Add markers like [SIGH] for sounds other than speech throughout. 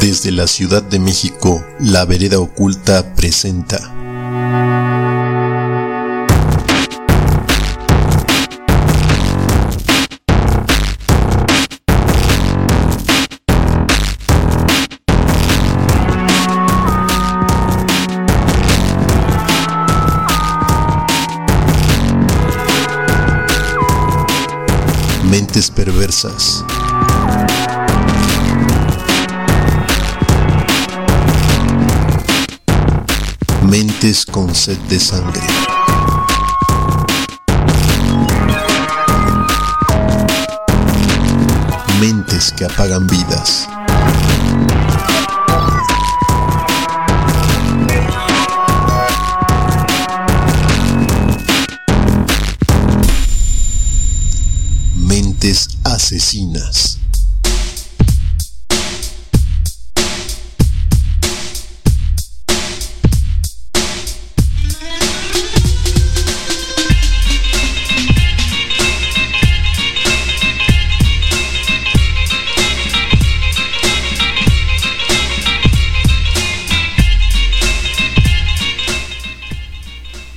Desde la Ciudad de México, La Vereda Oculta presenta Mentes perversas. Mentes con sed de sangre. Mentes que apagan vidas. Asesinas.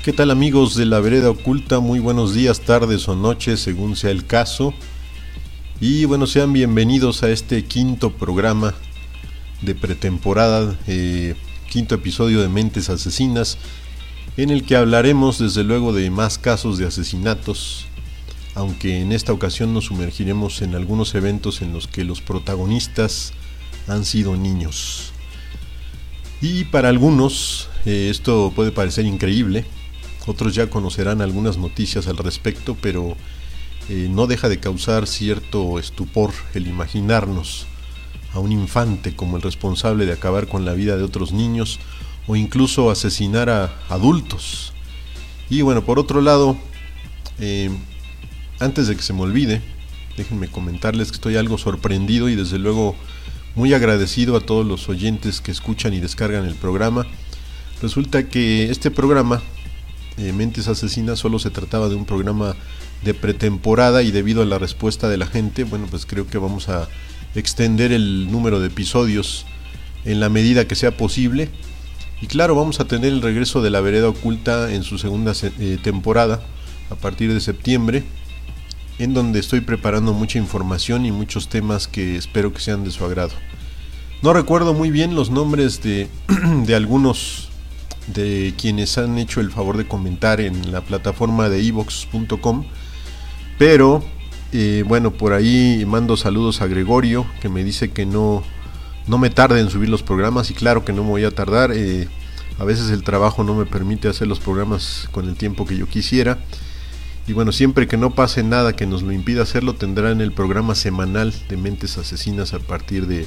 ¿Qué tal amigos de la vereda oculta? Muy buenos días, tardes o noches, según sea el caso. Y bueno, sean bienvenidos a este quinto programa de pretemporada, eh, quinto episodio de Mentes Asesinas, en el que hablaremos desde luego de más casos de asesinatos, aunque en esta ocasión nos sumergiremos en algunos eventos en los que los protagonistas han sido niños. Y para algunos eh, esto puede parecer increíble, otros ya conocerán algunas noticias al respecto, pero eh, no deja de causar cierto estupor el imaginarnos a un infante como el responsable de acabar con la vida de otros niños o incluso asesinar a adultos. Y bueno, por otro lado, eh, antes de que se me olvide, déjenme comentarles que estoy algo sorprendido y desde luego muy agradecido a todos los oyentes que escuchan y descargan el programa. Resulta que este programa eh, Mentes Asesinas solo se trataba de un programa de pretemporada y debido a la respuesta de la gente, bueno, pues creo que vamos a extender el número de episodios en la medida que sea posible. Y claro, vamos a tener el regreso de la vereda oculta en su segunda eh, temporada a partir de septiembre, en donde estoy preparando mucha información y muchos temas que espero que sean de su agrado. No recuerdo muy bien los nombres de, [CLEARS THROAT] de algunos de quienes han hecho el favor de comentar en la plataforma de evox.com. Pero eh, bueno, por ahí mando saludos a Gregorio, que me dice que no, no me tarde en subir los programas y claro que no me voy a tardar. Eh, a veces el trabajo no me permite hacer los programas con el tiempo que yo quisiera. Y bueno, siempre que no pase nada que nos lo impida hacerlo, tendrán el programa semanal de Mentes Asesinas a partir de,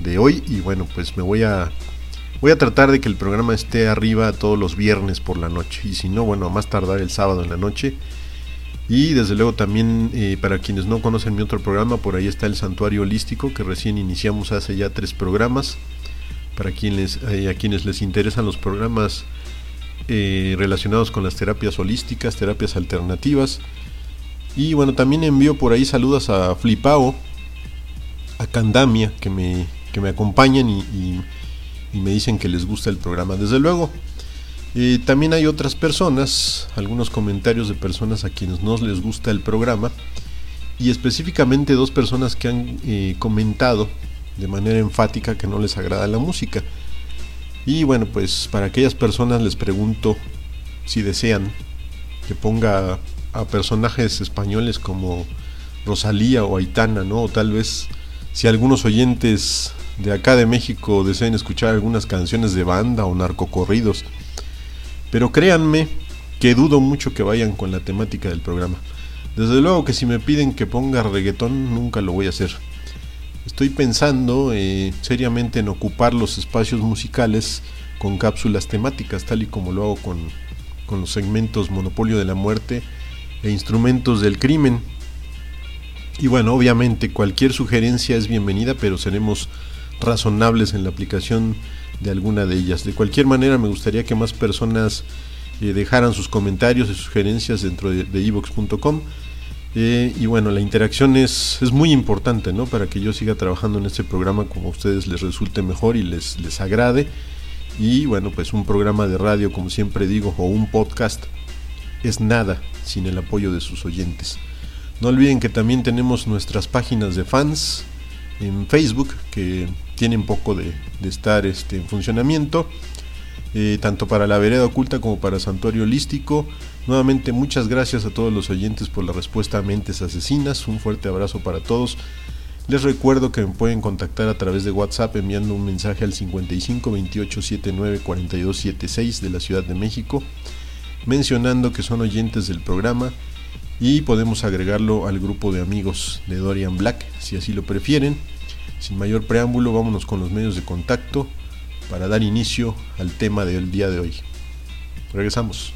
de hoy. Y bueno, pues me voy a Voy a tratar de que el programa esté arriba todos los viernes por la noche. Y si no, bueno, a más tardar el sábado en la noche. Y desde luego también eh, para quienes no conocen mi otro programa, por ahí está el Santuario Holístico, que recién iniciamos hace ya tres programas. Para quienes, eh, a quienes les interesan los programas eh, relacionados con las terapias holísticas, terapias alternativas. Y bueno, también envío por ahí saludos a Flipao, a Candamia, que me, que me acompañan y y me dicen que les gusta el programa. Desde luego, también hay otras personas, algunos comentarios de personas a quienes no les gusta el programa y específicamente dos personas que han eh, comentado de manera enfática que no les agrada la música. Y bueno, pues para aquellas personas les pregunto si desean que ponga a personajes españoles como Rosalía o Aitana, ¿no? O tal vez si algunos oyentes de acá de México deseen escuchar algunas canciones de banda o narcocorridos. Pero créanme que dudo mucho que vayan con la temática del programa. Desde luego que si me piden que ponga reggaetón, nunca lo voy a hacer. Estoy pensando eh, seriamente en ocupar los espacios musicales con cápsulas temáticas, tal y como lo hago con, con los segmentos Monopolio de la Muerte e Instrumentos del Crimen. Y bueno, obviamente cualquier sugerencia es bienvenida, pero seremos razonables en la aplicación de alguna de ellas. De cualquier manera, me gustaría que más personas eh, dejaran sus comentarios y sugerencias dentro de evox.com. Eh, y bueno, la interacción es, es muy importante, ¿no? Para que yo siga trabajando en este programa como a ustedes les resulte mejor y les, les agrade. Y bueno, pues un programa de radio, como siempre digo, o un podcast, es nada sin el apoyo de sus oyentes. No olviden que también tenemos nuestras páginas de fans en Facebook, que tienen poco de, estar este, en funcionamiento. Eh, tanto para la vereda oculta como para Santuario Holístico. Nuevamente muchas gracias a todos los oyentes por la respuesta a Mentes Asesinas. Un fuerte abrazo para todos. Les recuerdo que me pueden contactar a través de WhatsApp enviando un mensaje al 55 28 79 42 76 de la Ciudad de México, mencionando que son oyentes del programa y podemos agregarlo al grupo de amigos de Dorian Black si así lo prefieren. Sin mayor preámbulo, vámonos con los medios de contacto para dar inicio al tema del día de hoy. Regresamos.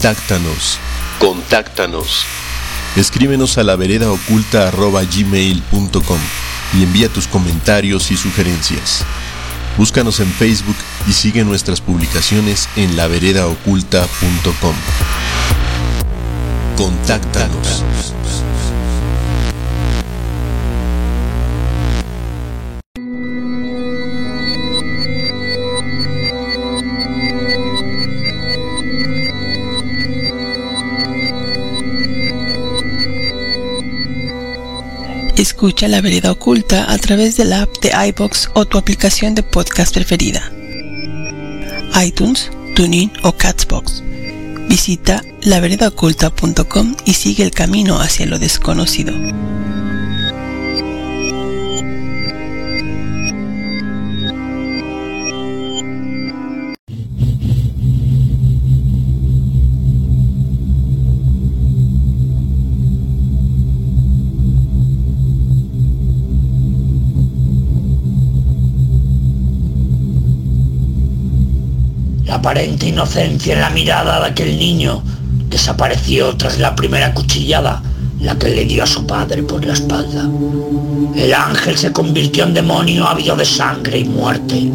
Contáctanos. Contáctanos. Escríbenos a la vereda oculta gmail.com y envía tus comentarios y sugerencias. Búscanos en Facebook y sigue nuestras publicaciones en laveredaoculta.com. Contáctanos. Escucha La Vereda Oculta a través de la app de iBox o tu aplicación de podcast preferida. iTunes, TuneIn o Catsbox. Visita laveredaoculta.com y sigue el camino hacia lo desconocido. Aparente inocencia en la mirada de aquel niño desapareció tras la primera cuchillada, la que le dio a su padre por la espalda. El ángel se convirtió en demonio ávido de sangre y muerte.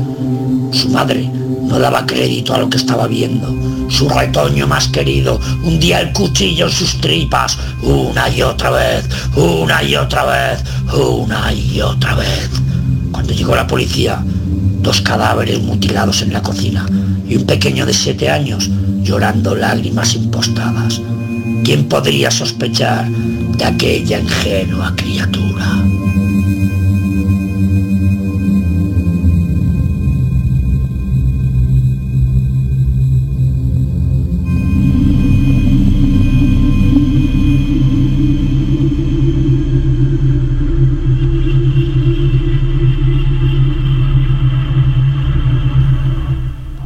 Su madre no daba crédito a lo que estaba viendo. Su retoño más querido hundía el cuchillo en sus tripas una y otra vez, una y otra vez, una y otra vez. Cuando llegó la policía, dos cadáveres mutilados en la cocina y un pequeño de siete años llorando lágrimas impostadas. ¿Quién podría sospechar de aquella ingenua criatura?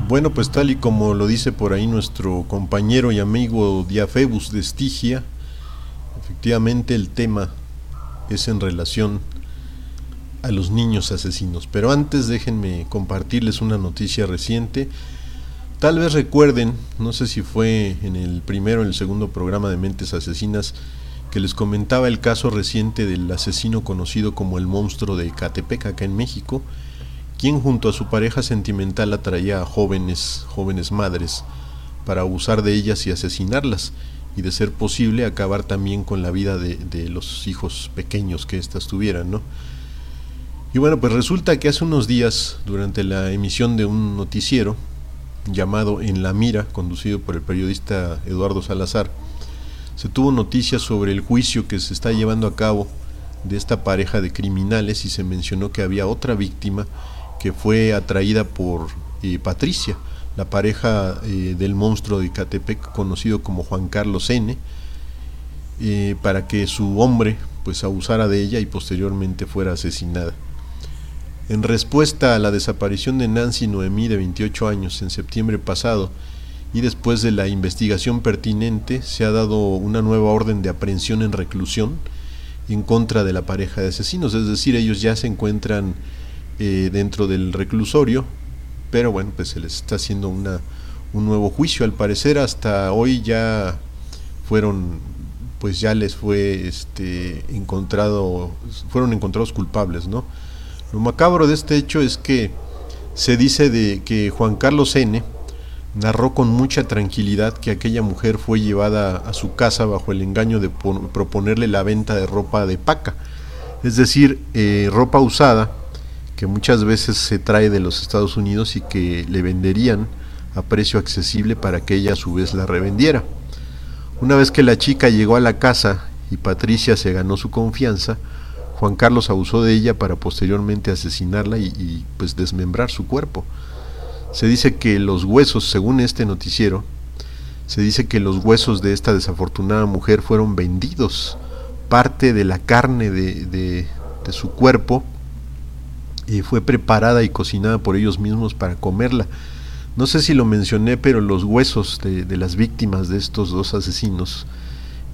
Bueno, pues tal y como lo dice por ahí nuestro compañero y amigo Diafebus de Estigia, efectivamente el tema es en relación a los niños asesinos. Pero antes déjenme compartirles una noticia reciente. Tal vez recuerden, no sé si fue en el primero o en el segundo programa de Mentes Asesinas, que les comentaba el caso reciente del asesino conocido como el monstruo de Catepec acá en México, quien junto a su pareja sentimental atraía a jóvenes, jóvenes madres, para abusar de ellas y asesinarlas, y de ser posible acabar también con la vida de, los hijos pequeños que éstas tuvieran, ¿no? Y bueno, pues resulta que hace unos días, durante la emisión de un noticiero llamado En la Mira, conducido por el periodista Eduardo Salazar, se tuvo noticias sobre el juicio que se está llevando a cabo de esta pareja de criminales y se mencionó que había otra víctima que fue atraída por eh, Patricia, la pareja eh, del monstruo de Catepec conocido como Juan Carlos N., eh, para que su hombre pues abusara de ella y posteriormente fuera asesinada. En respuesta a la desaparición de Nancy Noemí de 28 años en septiembre pasado y después de la investigación pertinente se ha dado una nueva orden de aprehensión en reclusión en contra de la pareja de asesinos, es decir, ellos ya se encuentran eh, dentro del reclusorio, pero bueno, pues se les está haciendo una, un nuevo juicio, al parecer hasta hoy ya fueron, pues ya les fue este, encontrado, fueron encontrados culpables, ¿no? Lo macabro de este hecho es que se dice de que Juan Carlos N., narró con mucha tranquilidad que aquella mujer fue llevada a su casa bajo el engaño de proponerle la venta de ropa de paca, es decir, eh, ropa usada que muchas veces se trae de los Estados Unidos y que le venderían a precio accesible para que ella a su vez la revendiera. Una vez que la chica llegó a la casa y Patricia se ganó su confianza, Juan Carlos abusó de ella para posteriormente asesinarla y, pues desmembrar su cuerpo. Se dice que los huesos, según este noticiero, se dice que los huesos de esta desafortunada mujer fueron vendidos. Parte de la carne de, de, su cuerpo y fue preparada y cocinada por ellos mismos para comerla. No sé si lo mencioné, pero los huesos de, de las víctimas de estos dos asesinos,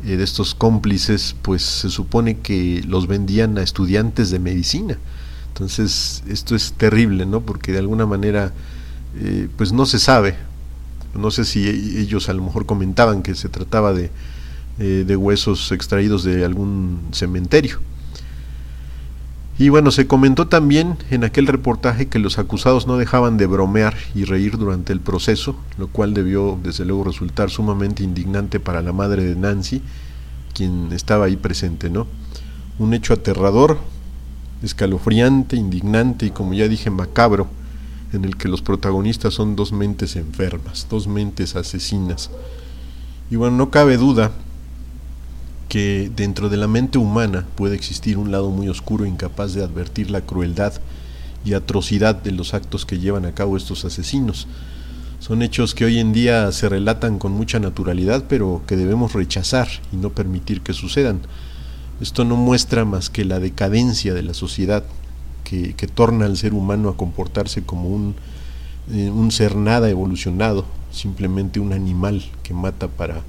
eh, de estos cómplices, pues se supone que los vendían a estudiantes de medicina. Entonces, esto es terrible, ¿no? Porque de alguna manera eh, pues no se sabe. No sé si ellos a lo mejor comentaban que se trataba de, eh, de huesos extraídos de algún cementerio. Y bueno, se comentó también en aquel reportaje que los acusados no dejaban de bromear y reír durante el proceso, lo cual debió desde luego resultar sumamente indignante para la madre de Nancy, quien estaba ahí presente, ¿no? Un hecho aterrador, escalofriante, indignante y como ya dije macabro, en el que los protagonistas son dos mentes enfermas, dos mentes asesinas. Y bueno, no cabe duda que dentro de la mente humana puede existir un lado muy oscuro incapaz de advertir la crueldad y atrocidad de los actos que llevan a cabo estos asesinos. Son hechos que hoy en día se relatan con mucha naturalidad, pero que debemos rechazar y no permitir que sucedan. Esto no muestra más que la decadencia de la sociedad que, torna al ser humano a comportarse como un, eh, un ser nada evolucionado, simplemente un animal que mata para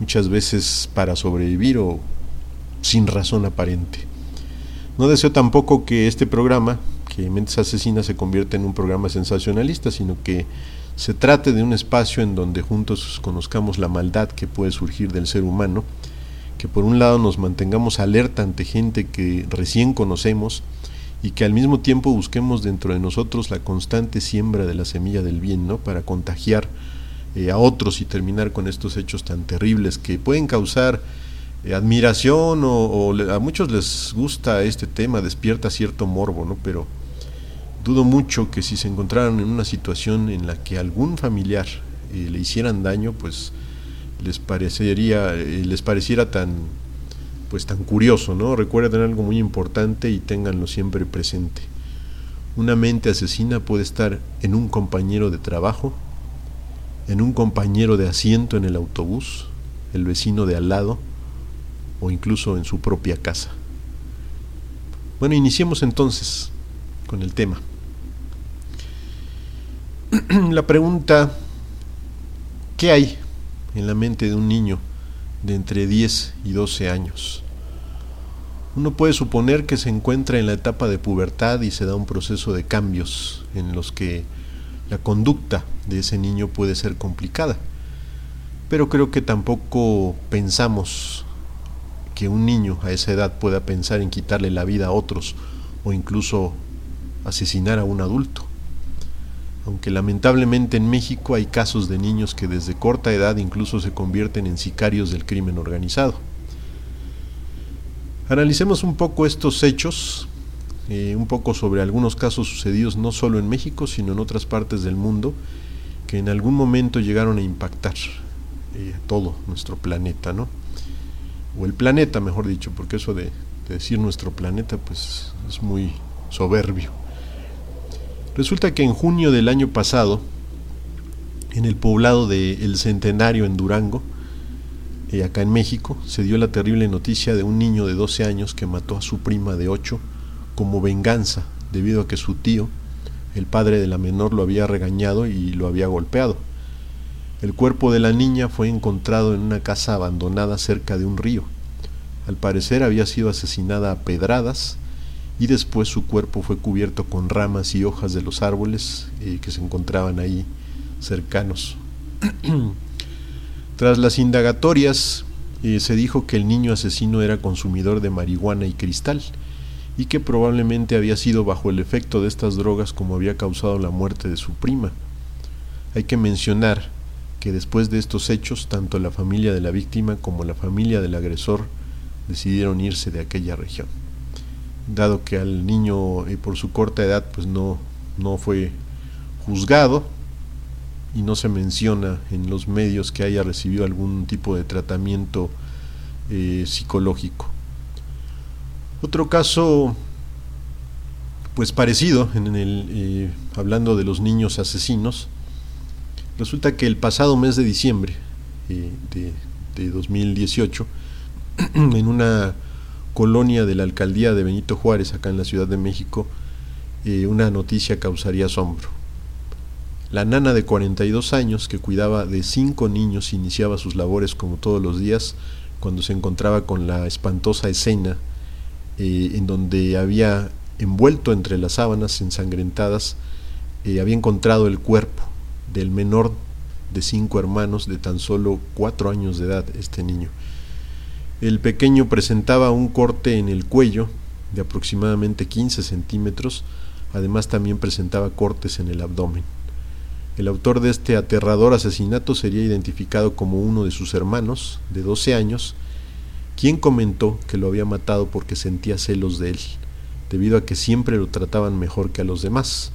muchas veces para sobrevivir o sin razón aparente. No deseo tampoco que este programa, que Mentes Asesinas, se convierta en un programa sensacionalista, sino que se trate de un espacio en donde juntos conozcamos la maldad que puede surgir del ser humano, que por un lado nos mantengamos alerta ante gente que recién conocemos, y que al mismo tiempo busquemos dentro de nosotros la constante siembra de la semilla del bien, ¿no? Para contagiar eh, a otros y terminar con estos hechos tan terribles que pueden causar eh, admiración o, a muchos les gusta este tema, despierta cierto morbo, ¿no? Pero dudo mucho que si se encontraran en una situación en la que algún familiar eh, le hicieran daño, pues les parecería, les pareciera tan pues tan curioso, ¿no? Recuerden algo muy importante y ténganlo siempre presente. Una mente asesina puede estar en un compañero de trabajo, en un compañero de asiento en el autobús, el vecino de al lado o incluso en su propia casa. Bueno, iniciemos entonces con el tema. [CLEARS THROAT] La pregunta, ¿qué hay en la mente de un niño de entre 10 y 12 años. Uno puede suponer que se encuentra en la etapa de pubertad y se da un proceso de cambios en los que la conducta de ese niño puede ser complicada. Pero creo que tampoco pensamos que un niño a esa edad pueda pensar en quitarle la vida a otros o incluso asesinar a un adulto aunque lamentablemente en México hay casos de niños que desde corta edad incluso se convierten en sicarios del crimen organizado. Analicemos un poco estos hechos, eh, un poco sobre algunos casos sucedidos no solo en México, sino en otras partes del mundo, que en algún momento llegaron a impactar eh, todo nuestro planeta, ¿no? O el planeta, mejor dicho, porque eso de decir nuestro planeta, pues es muy soberbio. Resulta que en junio del año pasado, en el poblado de El Centenario en Durango, eh, acá en México, se dio la terrible noticia de un niño de 12 años que mató a su prima de 8 como venganza debido a que su tío, el padre de la menor, lo había regañado y lo había golpeado. El cuerpo de la niña fue encontrado en una casa abandonada cerca de un río. Al parecer había sido asesinada a pedradas y después su cuerpo fue cubierto con ramas y hojas de los árboles eh, que se encontraban ahí cercanos. [CLEARS THROAT] Tras las indagatorias eh, se dijo que el niño asesino era consumidor de marihuana y cristal y que probablemente había sido bajo el efecto de estas drogas como había causado la muerte de su prima. Hay que mencionar que después de estos hechos tanto la familia de la víctima como la familia del agresor decidieron irse de aquella región dado que al niño eh, por su corta edad pues no, no fue juzgado y no se menciona en los medios que haya recibido algún tipo de tratamiento eh, psicológico. Otro caso pues parecido en el eh, hablando de los niños asesinos resulta que el pasado mes de diciembre de, de 2018 [CLEARS THROAT] en una colonia de la alcaldía de Benito Juárez, acá en la Ciudad de México, eh, una noticia causaría asombro. La nana de 42 años, que cuidaba de cinco niños, iniciaba sus labores como todos los días cuando se encontraba con la espantosa escena eh, en donde había envuelto entre las sábanas ensangrentadas, eh, había encontrado el cuerpo del menor de cinco hermanos de tan solo cuatro años de edad, este niño. El pequeño presentaba un corte en el cuello de aproximadamente 15 centímetros, además también presentaba cortes en el abdomen. El autor de este aterrador asesinato sería identificado como uno de sus hermanos, de 12 años, quien comentó que lo había matado porque sentía celos de él, debido a que siempre lo trataban mejor que a los demás.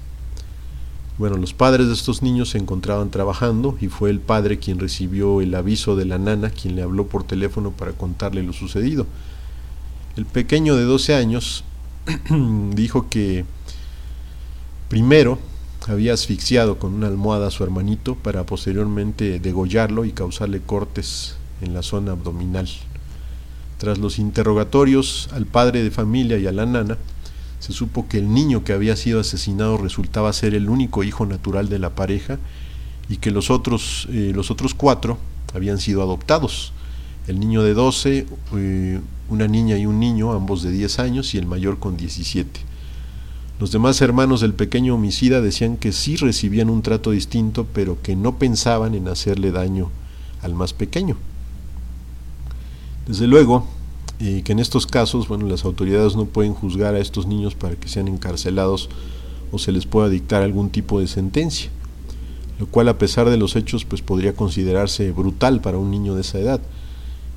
Bueno, los padres de estos niños se encontraban trabajando y fue el padre quien recibió el aviso de la nana, quien le habló por teléfono para contarle lo sucedido. El pequeño de 12 años [CLEARS THROAT] dijo que primero había asfixiado con una almohada a su hermanito para posteriormente degollarlo y causarle cortes en la zona abdominal. Tras los interrogatorios al padre de familia y a la nana, se supo que el niño que había sido asesinado resultaba ser el único hijo natural de la pareja y que los otros, eh, los otros cuatro habían sido adoptados. El niño de 12, eh, una niña y un niño, ambos de 10 años, y el mayor con 17. Los demás hermanos del pequeño homicida decían que sí recibían un trato distinto, pero que no pensaban en hacerle daño al más pequeño. Desde luego, y que en estos casos, bueno, las autoridades no pueden juzgar a estos niños para que sean encarcelados o se les pueda dictar algún tipo de sentencia, lo cual a pesar de los hechos pues podría considerarse brutal para un niño de esa edad.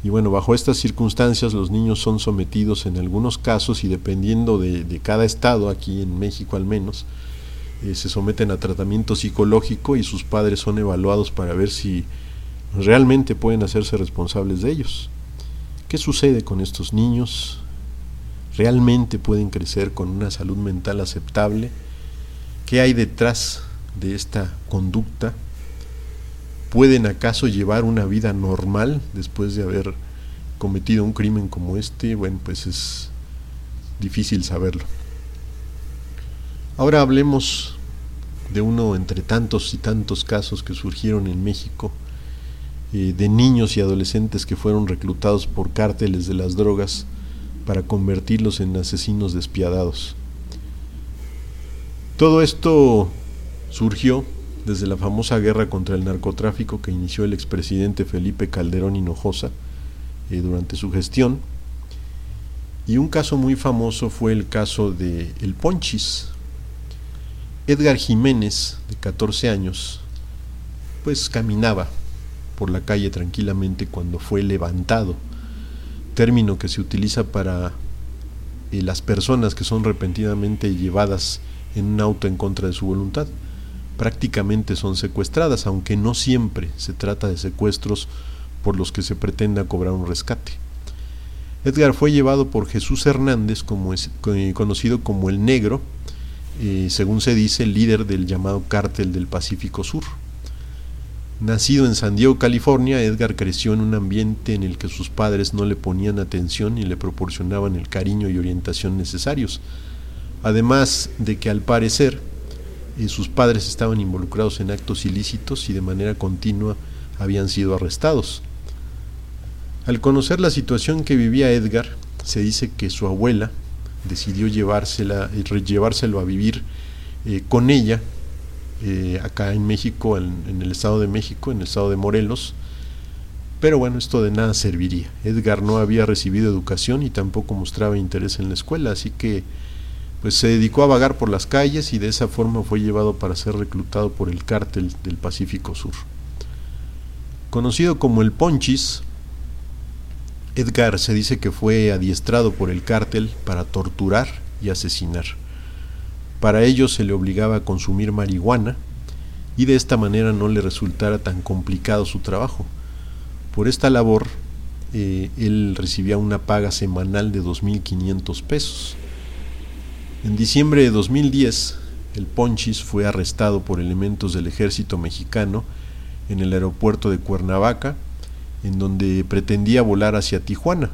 Y bueno, bajo estas circunstancias los niños son sometidos en algunos casos y dependiendo de, cada estado, aquí en México al menos, eh, se someten a tratamiento psicológico y sus padres son evaluados para ver si realmente pueden hacerse responsables de ellos. ¿Qué sucede con estos niños? ¿Realmente pueden crecer con una salud mental aceptable? ¿Qué hay detrás de esta conducta? ¿Pueden acaso llevar una vida normal después de haber cometido un crimen como este? Bueno, pues es difícil saberlo. Ahora hablemos de uno entre tantos y tantos casos que surgieron en México eh, de niños y adolescentes que fueron reclutados por cárteles de las drogas para convertirlos en asesinos despiadados. Todo esto surgió desde la famosa guerra contra el narcotráfico que inició el expresidente Felipe Calderón Hinojosa eh, durante su gestión. Y un caso muy famoso fue el caso de El Ponchis. Edgar Jiménez, de 14 años, pues caminaba por la calle tranquilamente cuando fue levantado, término que se utiliza para eh, las personas que son repentinamente llevadas en un auto en contra de su voluntad. Prácticamente son secuestradas, aunque no siempre se trata de secuestros por los que se pretenda cobrar un rescate. Edgar fue llevado por Jesús Hernández, como es, eh, conocido como el Negro, eh, según se dice, líder del llamado Cártel del Pacífico Sur. Nacido en San Diego, California, Edgar creció en un ambiente en el que sus padres no le ponían atención y le proporcionaban el cariño y orientación necesarios. Además de que al parecer eh, sus padres estaban involucrados en actos ilícitos y de manera continua habían sido arrestados. Al conocer la situación que vivía Edgar, se dice que su abuela decidió llevársela, llevárselo a vivir eh, con ella eh, acá en México, en, el Estado de México, en el Estado de Morelos. Pero bueno, esto de nada serviría. Edgar no había recibido educación y tampoco mostraba interés en la escuela, así que pues se dedicó a vagar por las calles y de esa forma fue llevado para ser reclutado por el cártel del Pacífico Sur. Conocido como el Ponchis, Edgar se dice que fue adiestrado por el cártel para torturar y asesinar. Para ello se le obligaba a consumir marihuana y de esta manera no le resultara tan complicado su trabajo. Por esta labor, eh, él recibía una paga semanal de 2.500 pesos. En diciembre de 2010, el Ponchis fue arrestado por elementos del ejército mexicano en el aeropuerto de Cuernavaca, en donde pretendía volar hacia Tijuana.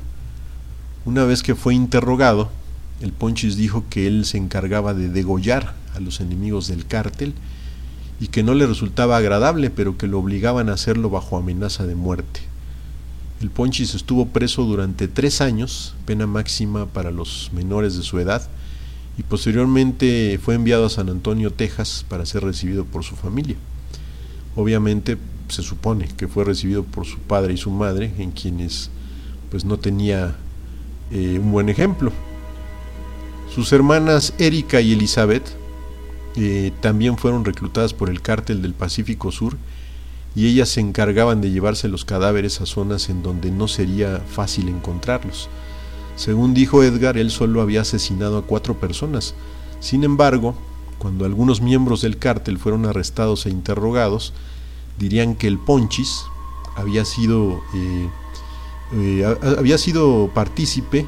Una vez que fue interrogado, el Ponchis dijo que él se encargaba de degollar a los enemigos del cártel y que no le resultaba agradable, pero que lo obligaban a hacerlo bajo amenaza de muerte. El Ponchis estuvo preso durante tres años, pena máxima para los menores de su edad, y posteriormente fue enviado a San Antonio, Texas, para ser recibido por su familia. Obviamente se supone que fue recibido por su padre y su madre, en quienes pues no tenía eh, un buen ejemplo. Sus hermanas Erika y Elizabeth eh, también fueron reclutadas por el cártel del Pacífico Sur y ellas se encargaban de llevarse los cadáveres a zonas en donde no sería fácil encontrarlos. Según dijo Edgar, él solo había asesinado a cuatro personas. Sin embargo, cuando algunos miembros del cártel fueron arrestados e interrogados, dirían que el Ponchis había sido, eh, eh, había sido partícipe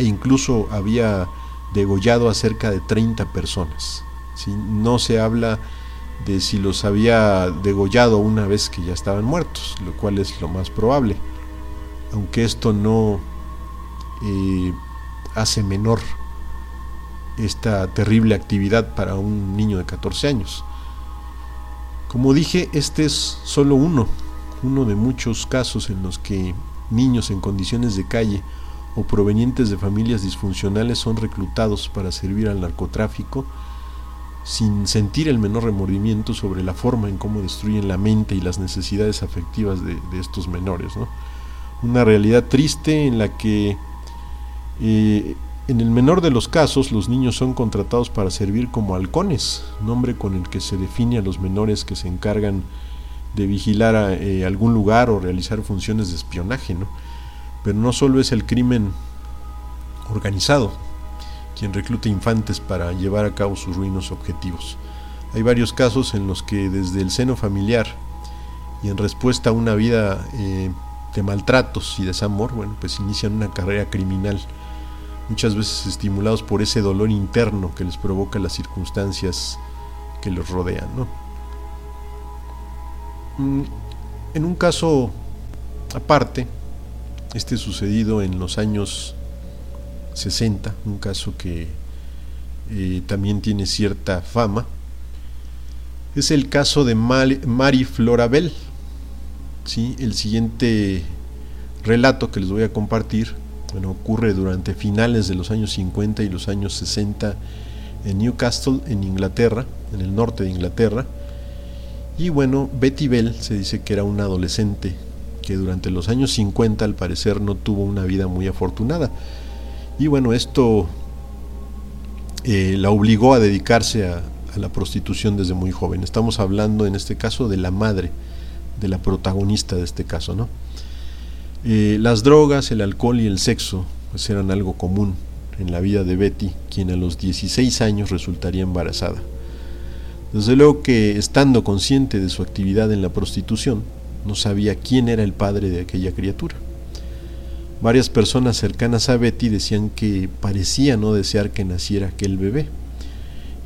e incluso había degollado a cerca de 30 personas. No se habla de si los había degollado una vez que ya estaban muertos, lo cual es lo más probable, aunque esto no eh, hace menor esta terrible actividad para un niño de 14 años. Como dije, este es solo uno, uno de muchos casos en los que niños en condiciones de calle o provenientes de familias disfuncionales son reclutados para servir al narcotráfico sin sentir el menor remordimiento sobre la forma en cómo destruyen la mente y las necesidades afectivas de, estos menores. Una realidad triste en la que eh, en el menor de los casos los niños son contratados para servir como halcones, nombre con el que se define a los menores que se encargan de vigilar a, eh, algún lugar o realizar funciones de espionaje. ¿no? Pero no solo es el crimen organizado quien recluta infantes para llevar a cabo sus ruinos objetivos. Hay varios casos en los que desde el seno familiar y en respuesta a una vida eh, de maltratos y desamor, bueno, pues inician una carrera criminal, muchas veces estimulados por ese dolor interno que les provoca las circunstancias que los rodean. Mm, en un caso aparte, este sucedido en los años 60, un caso que eh, también tiene cierta fama, es el caso de Mari Florabel. ¿sí? El siguiente relato que les voy a compartir bueno, ocurre durante finales de los años 50 y los años 60 en Newcastle, en Inglaterra, en el norte de Inglaterra. Y bueno, Betty Bell se dice que era una adolescente que durante los años 50 al parecer no tuvo una vida muy afortunada. Y bueno, esto eh, la obligó a dedicarse a, la prostitución desde muy joven. Estamos hablando en este caso de la madre, de la protagonista de este caso, ¿no? Eh, las drogas, el alcohol y el sexo pues eran algo común en la vida de Betty, quien a los 16 años resultaría embarazada. Desde luego que, estando consciente de su actividad en la prostitución, no sabía quién era el padre de aquella criatura. Varias personas cercanas a Betty decían que parecía no desear que naciera aquel bebé.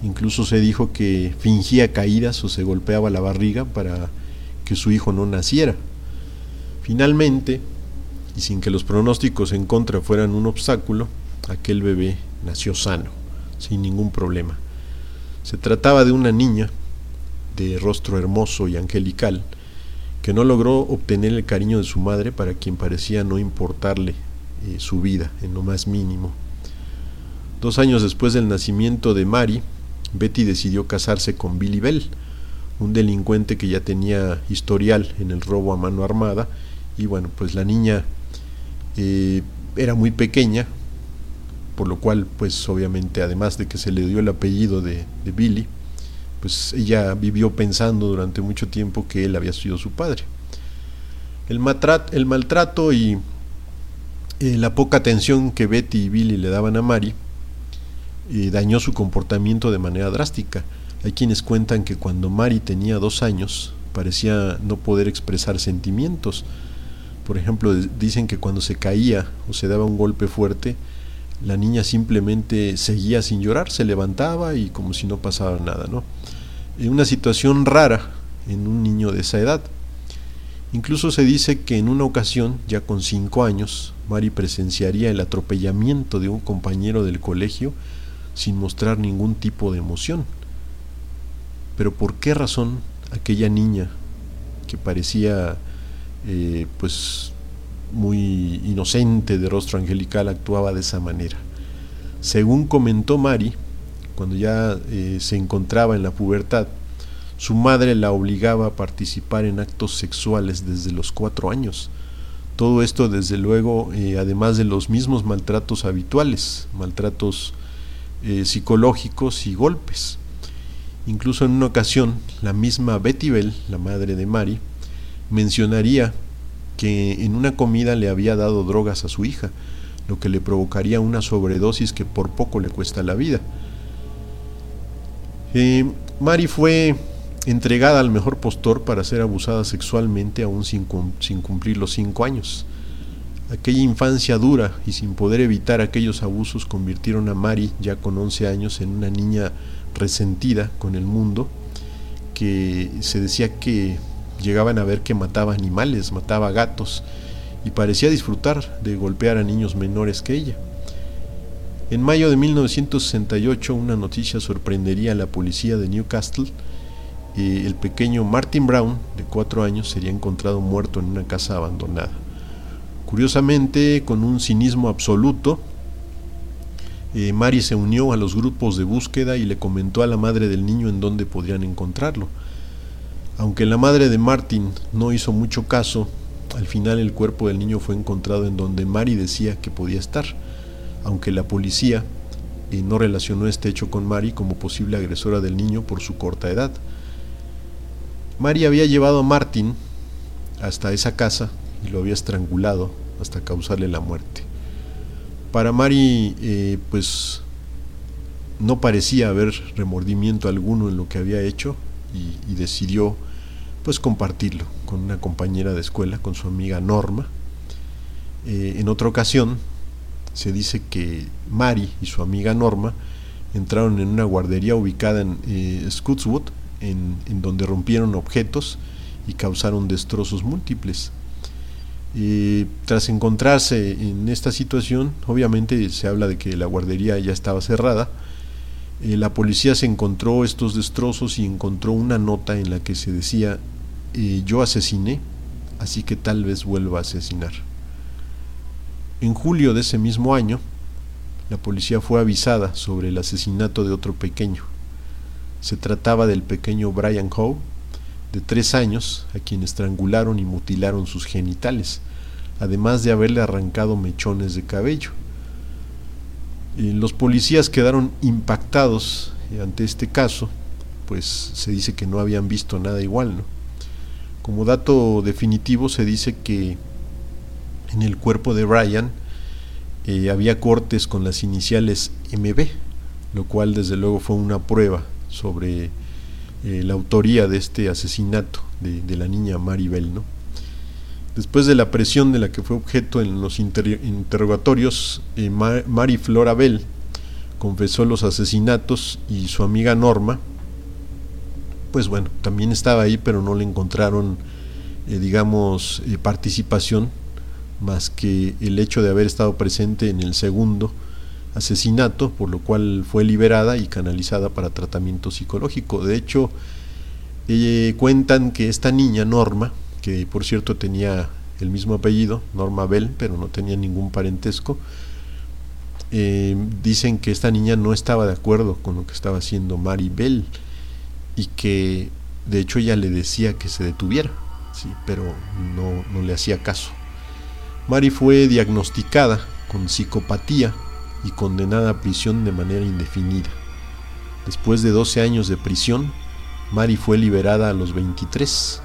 Incluso se dijo que fingía caídas o se golpeaba la barriga para que su hijo no naciera. Finalmente, y sin que los pronósticos en contra fueran un obstáculo, aquel bebé nació sano, sin ningún problema. Se trataba de una niña de rostro hermoso y angelical, que no logró obtener el cariño de su madre para quien parecía no importarle eh, su vida en lo más mínimo. Dos años después del nacimiento de Mary, Betty decidió casarse con Billy Bell, un delincuente que ya tenía historial en el robo a mano armada y bueno, pues la niña eh, era muy pequeña, por lo cual pues obviamente además de que se le dio el apellido de, Billy, pues ella vivió pensando durante mucho tiempo que él había sido su padre. El, maltrato y eh, la poca atención que Betty y Billy le daban a Mary eh, dañó su comportamiento de manera drástica. Hay quienes cuentan que cuando Mary tenía dos años parecía no poder expresar sentimientos. Por ejemplo, dicen que cuando se caía o se daba un golpe fuerte, la niña simplemente seguía sin llorar, se levantaba y como si no pasara nada, ¿no? Una situación rara en un niño de esa edad. Incluso se dice que en una ocasión, ya con cinco años, Mary presenciaría el atropellamiento de un compañero del colegio sin mostrar ningún tipo de emoción. Pero ¿por qué razón aquella niña que parecía eh, pues muy inocente de rostro angelical actuaba de esa manera? Según comentó Mari, cuando ya eh, se encontraba en la pubertad, su madre la obligaba a participar en actos sexuales desde los cuatro años. Todo esto, desde luego, eh, además de los mismos maltratos habituales, maltratos psicológicos y golpes. Incluso en una ocasión, la misma Betty Bell, la madre de Mary, mencionaría que en una comida le había dado drogas a su hija, lo que le provocaría una sobredosis que por poco le cuesta la vida. Eh, Mary fue entregada al mejor postor para ser abusada sexualmente aún sin, sin cumplir los cinco años. Aquella infancia dura y sin poder evitar aquellos abusos convirtieron a Mary, ya con 11 años, en una niña resentida con el mundo, que se decía que llegaban a ver que mataba animales, mataba gatos, y parecía disfrutar de golpear a niños menores que ella. En mayo de 1968 una noticia sorprendería a la policía de Newcastle. y el pequeño Martin Brown, de cuatro años, sería encontrado muerto en una casa abandonada. Curiosamente, con un cinismo absoluto, eh, Mari se unió a los grupos de búsqueda y le comentó a la madre del niño en dónde podrían encontrarlo. Aunque la madre de Martin no hizo mucho caso, al final el cuerpo del niño fue encontrado en donde Mari decía que podía estar, aunque la policía eh, no relacionó este hecho con Mari como posible agresora del niño por su corta edad. Mari había llevado a Martin hasta esa casa y lo había estrangulado hasta causarle la muerte. Para Mari, eh, pues no parecía haber remordimiento alguno en lo que había hecho y, decidió pues compartirlo con una compañera de escuela, con su amiga Norma. Eh, en otra ocasión se dice que Mari y su amiga Norma entraron en una guardería ubicada en eh, Scotswood, en, donde rompieron objetos y causaron destrozos múltiples. Y tras encontrarse en esta situación, obviamente se habla de que la guardería ya estaba cerrada. Eh, la policía se encontró estos destrozos y encontró una nota en la que se decía, eh, yo asesiné, así que tal vez vuelva a asesinar. En julio de ese mismo año, la policía fue avisada sobre el asesinato de otro pequeño. Se trataba del pequeño Brian Howe, de tres años a quien estrangularon y mutilaron sus genitales, además de haberle arrancado mechones de cabello. Los policías quedaron impactados ante este caso, pues se dice que no habían visto nada igual. Como dato definitivo se dice que en el cuerpo de Brian eh, había cortes con las iniciales MB, lo cual desde luego fue una prueba sobre eh, la autoría de este asesinato de, la niña Maribel. ¿no? Después de la presión de la que fue objeto en los interrogatorios, eh, Mari Flora Bell confesó los asesinatos y su amiga Norma, pues bueno, también estaba ahí, pero no le encontraron, eh, digamos, participación más que el hecho de haber estado presente en el segundo asesinato, por lo cual fue liberada y canalizada para tratamiento psicológico. De hecho, eh, cuentan que esta niña, Norma, que por cierto tenía el mismo apellido, Norma Bell, pero no tenía ningún parentesco, eh, dicen que esta niña no estaba de acuerdo con lo que estaba haciendo Mary Bell y que de hecho ella le decía que se detuviera, sí, pero no, no le hacía caso. Mary fue diagnosticada con psicopatía y condenada a prisión de manera indefinida. Después de 12 años de prisión, Mary fue liberada a los 23,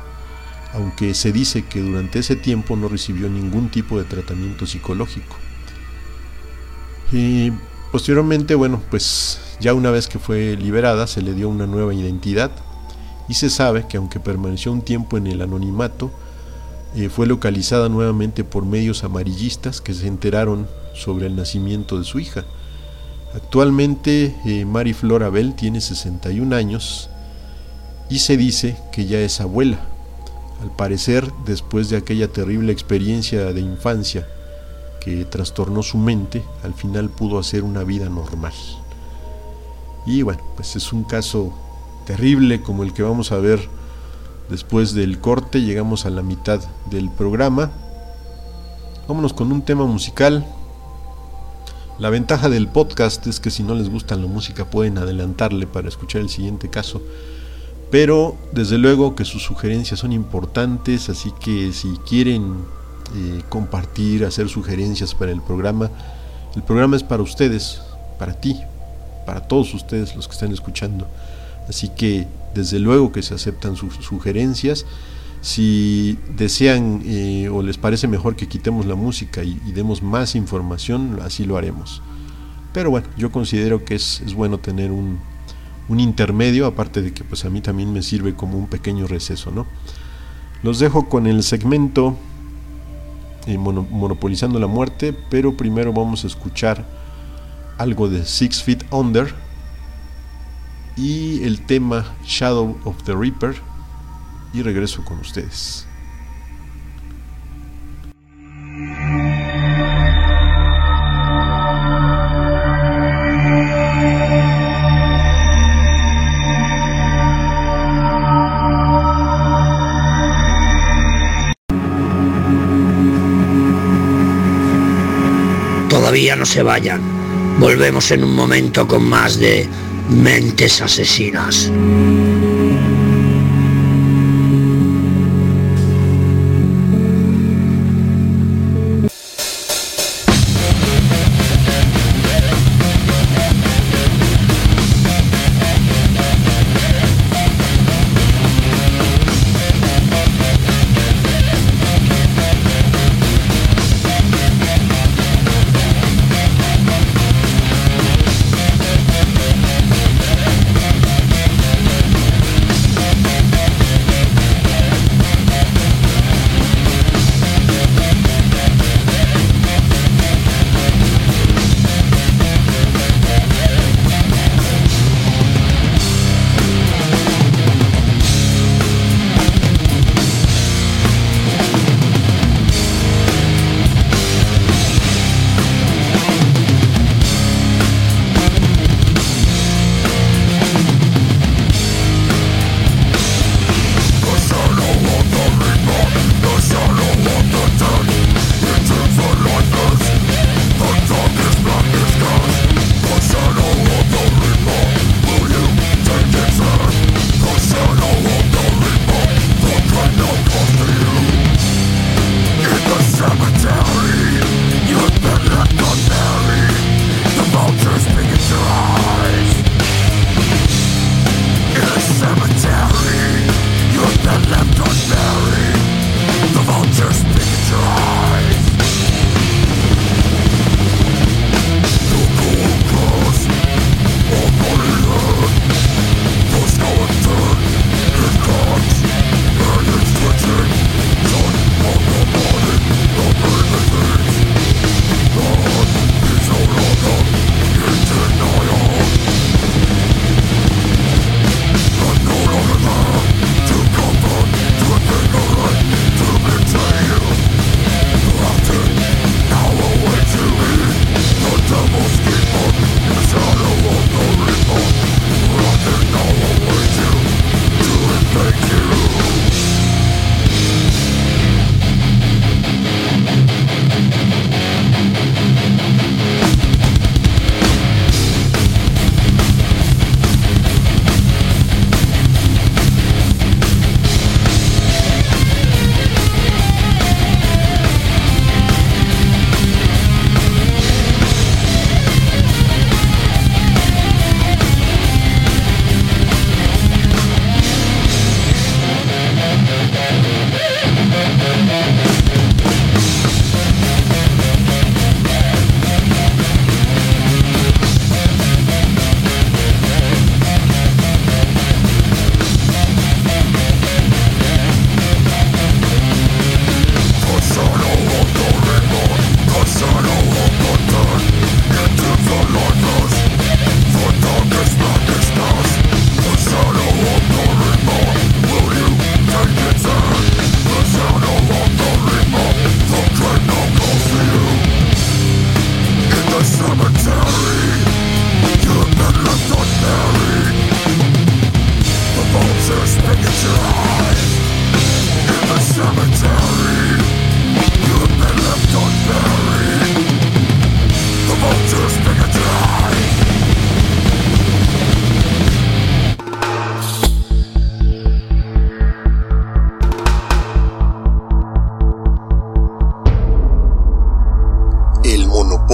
aunque se dice que durante ese tiempo no recibió ningún tipo de tratamiento psicológico. Y posteriormente, bueno, pues ya una vez que fue liberada se le dio una nueva identidad y se sabe que aunque permaneció un tiempo en el anonimato, eh, fue localizada nuevamente por medios amarillistas que se enteraron sobre el nacimiento de su hija. Actualmente eh, Mari Flora Bell tiene 61 años y se dice que ya es abuela. Al parecer, después de aquella terrible experiencia de infancia que trastornó su mente, al final pudo hacer una vida normal. Y bueno, pues es un caso terrible como el que vamos a ver después del corte. Llegamos a la mitad del programa. Vámonos con un tema musical. La ventaja del podcast es que si no les gusta la música pueden adelantarle para escuchar el siguiente caso. Pero desde luego que sus sugerencias son importantes, así que si quieren eh, compartir, hacer sugerencias para el programa, el programa es para ustedes, para ti, para todos ustedes los que están escuchando. Así que desde luego que se aceptan sus sugerencias. Si desean eh, o les parece mejor que quitemos la música y, demos más información, así lo haremos. Pero bueno, yo considero que es bueno tener un, un intermedio, aparte de que pues a mí también me sirve como un pequeño receso, ¿no? Los dejo con el segmento eh, Monopolizando la muerte, pero primero vamos a escuchar algo de Six Feet Under y el tema Shadow of the Reaper y regreso con ustedes. Todavía no se vayan. Volvemos en un momento con más de mentes asesinas.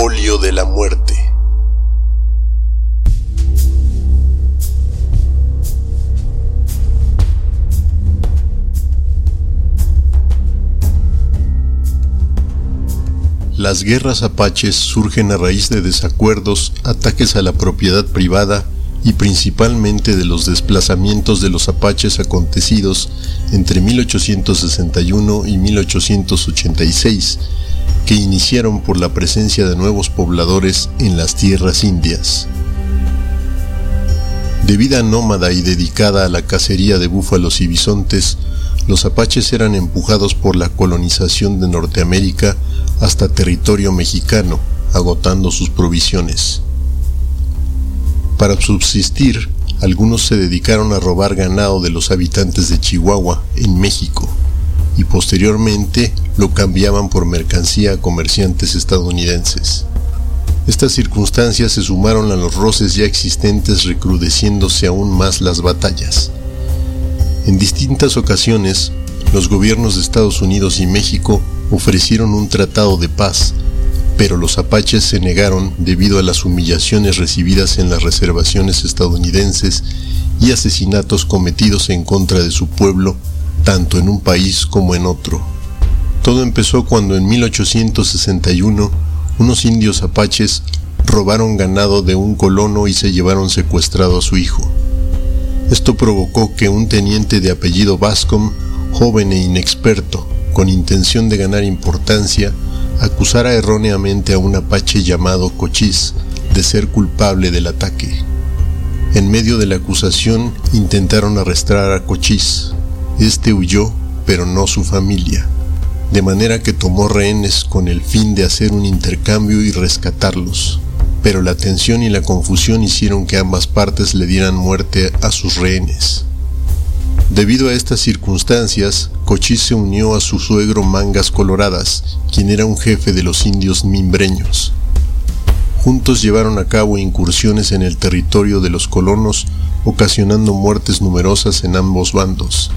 De la muerte. Las guerras apaches surgen a raíz de desacuerdos, ataques a la propiedad privada y principalmente de los desplazamientos de los apaches acontecidos entre 1861 y 1886, que iniciaron por la presencia de nuevos pobladores en las tierras indias. De vida nómada y dedicada a la cacería de búfalos y bisontes, los apaches eran empujados por la colonización de Norteamérica hasta territorio mexicano, agotando sus provisiones. Para subsistir, algunos se dedicaron a robar ganado de los habitantes de Chihuahua, en México, y posteriormente lo cambiaban por mercancía a comerciantes estadounidenses. Estas circunstancias se sumaron a los roces ya existentes recrudeciéndose aún más las batallas. En distintas ocasiones, los gobiernos de Estados Unidos y México ofrecieron un tratado de paz pero los apaches se negaron debido a las humillaciones recibidas en las reservaciones estadounidenses y asesinatos cometidos en contra de su pueblo, tanto en un país como en otro. Todo empezó cuando en 1861 unos indios apaches robaron ganado de un colono y se llevaron secuestrado a su hijo. Esto provocó que un teniente de apellido Bascom, joven e inexperto, con intención de ganar importancia, acusara erróneamente a un apache llamado Cochís de ser culpable del ataque. En medio de la acusación intentaron arrestar a Cochís. Este huyó, pero no su familia, de manera que tomó rehenes con el fin de hacer un intercambio y rescatarlos. Pero la tensión y la confusión hicieron que ambas partes le dieran muerte a sus rehenes. Debido a estas circunstancias, Cochís se unió a su suegro Mangas Coloradas, quien era un jefe de los indios mimbreños. Juntos llevaron a cabo incursiones en el territorio de los colonos, ocasionando muertes numerosas en ambos bandos.